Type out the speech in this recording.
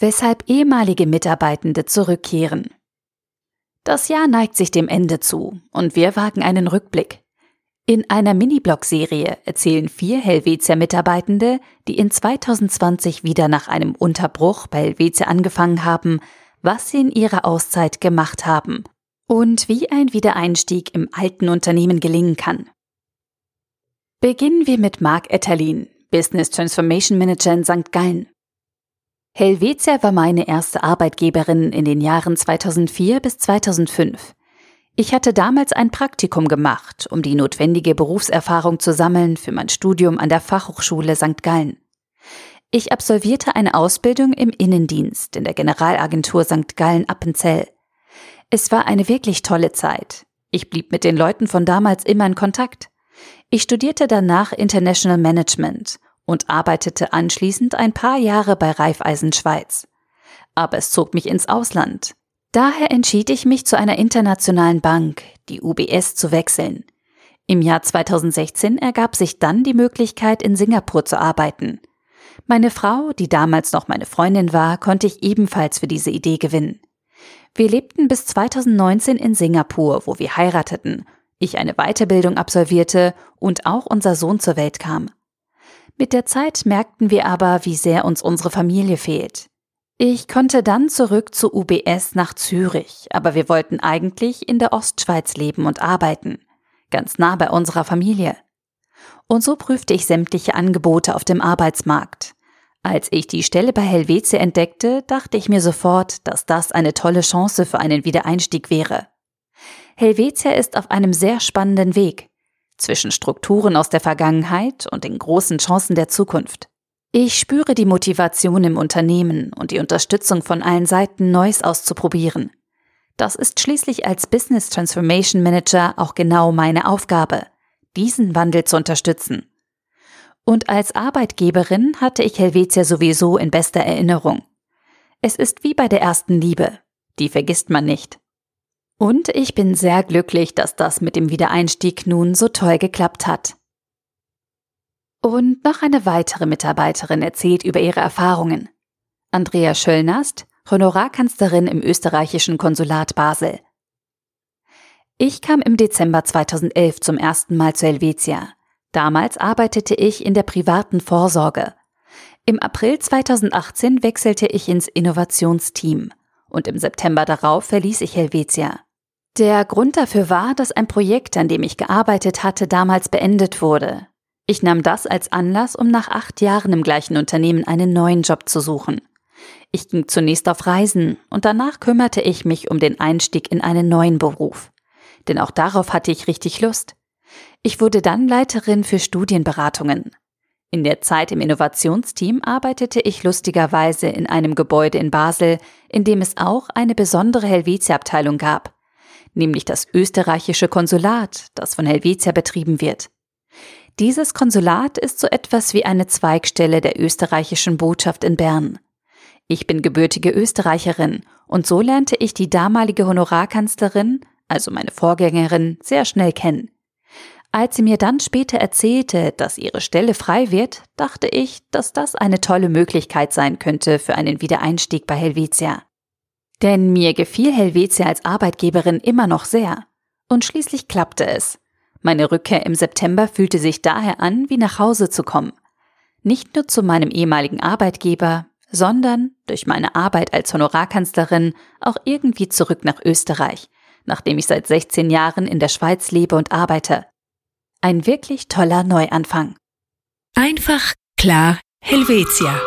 Weshalb ehemalige Mitarbeitende zurückkehren. Das Jahr neigt sich dem Ende zu und wir wagen einen Rückblick. In einer Mini-Blog-Serie erzählen vier Helvetia-Mitarbeitende, die in 2020 wieder nach einem Unterbruch bei Helvetia angefangen haben, was sie in ihrer Auszeit gemacht haben und wie ein Wiedereinstieg im alten Unternehmen gelingen kann. Beginnen wir mit Mark Etterlin, Business Transformation Manager in St. Gallen. Helvetia war meine erste Arbeitgeberin in den Jahren 2004 bis 2005. Ich hatte damals ein Praktikum gemacht, um die notwendige Berufserfahrung zu sammeln für mein Studium an der Fachhochschule St. Gallen. Ich absolvierte eine Ausbildung im Innendienst in der Generalagentur St. Gallen Appenzell. Es war eine wirklich tolle Zeit. Ich blieb mit den Leuten von damals immer in Kontakt. Ich studierte danach International Management und arbeitete anschließend ein paar Jahre bei Raiffeisen Schweiz. Aber es zog mich ins Ausland. Daher entschied ich mich zu einer internationalen Bank, die UBS, zu wechseln. Im Jahr 2016 ergab sich dann die Möglichkeit, in Singapur zu arbeiten. Meine Frau, die damals noch meine Freundin war, konnte ich ebenfalls für diese Idee gewinnen. Wir lebten bis 2019 in Singapur, wo wir heirateten, ich eine Weiterbildung absolvierte und auch unser Sohn zur Welt kam. Mit der Zeit merkten wir aber, wie sehr uns unsere Familie fehlt. Ich konnte dann zurück zu UBS nach Zürich, aber wir wollten eigentlich in der Ostschweiz leben und arbeiten, ganz nah bei unserer Familie. Und so prüfte ich sämtliche Angebote auf dem Arbeitsmarkt. Als ich die Stelle bei Helvetia entdeckte, dachte ich mir sofort, dass das eine tolle Chance für einen Wiedereinstieg wäre. Helvetia ist auf einem sehr spannenden Weg zwischen Strukturen aus der Vergangenheit und den großen Chancen der Zukunft. Ich spüre die Motivation im Unternehmen und die Unterstützung von allen Seiten, Neues auszuprobieren. Das ist schließlich als Business Transformation Manager auch genau meine Aufgabe, diesen Wandel zu unterstützen. Und als Arbeitgeberin hatte ich Helvetia sowieso in bester Erinnerung. Es ist wie bei der ersten Liebe. Die vergisst man nicht. Und ich bin sehr glücklich, dass das mit dem Wiedereinstieg nun so toll geklappt hat. Und noch eine weitere Mitarbeiterin erzählt über ihre Erfahrungen. Andrea Schöllnast, Honorarkanzlerin im österreichischen Konsulat Basel. Ich kam im Dezember 2011 zum ersten Mal zu Helvetia. Damals arbeitete ich in der privaten Vorsorge. Im April 2018 wechselte ich ins Innovationsteam und im September darauf verließ ich Helvetia. Der Grund dafür war, dass ein Projekt, an dem ich gearbeitet hatte, damals beendet wurde. Ich nahm das als Anlass, um nach acht Jahren im gleichen Unternehmen einen neuen Job zu suchen. Ich ging zunächst auf Reisen und danach kümmerte ich mich um den Einstieg in einen neuen Beruf. Denn auch darauf hatte ich richtig Lust. Ich wurde dann Leiterin für Studienberatungen. In der Zeit im Innovationsteam arbeitete ich lustigerweise in einem Gebäude in Basel, in dem es auch eine besondere Helvetia-Abteilung gab, nämlich das österreichische Konsulat, das von Helvetia betrieben wird. Dieses Konsulat ist so etwas wie eine Zweigstelle der österreichischen Botschaft in Bern. Ich bin gebürtige Österreicherin und so lernte ich die damalige Honorarkanzlerin, also meine Vorgängerin, sehr schnell kennen. Als sie mir dann später erzählte, dass ihre Stelle frei wird, dachte ich, dass das eine tolle Möglichkeit sein könnte für einen Wiedereinstieg bei Helvetia. Denn mir gefiel Helvetia als Arbeitgeberin immer noch sehr. Und schließlich klappte es. Meine Rückkehr im September fühlte sich daher an, wie nach Hause zu kommen. Nicht nur zu meinem ehemaligen Arbeitgeber, sondern durch meine Arbeit als Honorarkanzlerin auch irgendwie zurück nach Österreich, nachdem ich seit 16 Jahren in der Schweiz lebe und arbeite. Ein wirklich toller Neuanfang. Einfach klar Helvetia.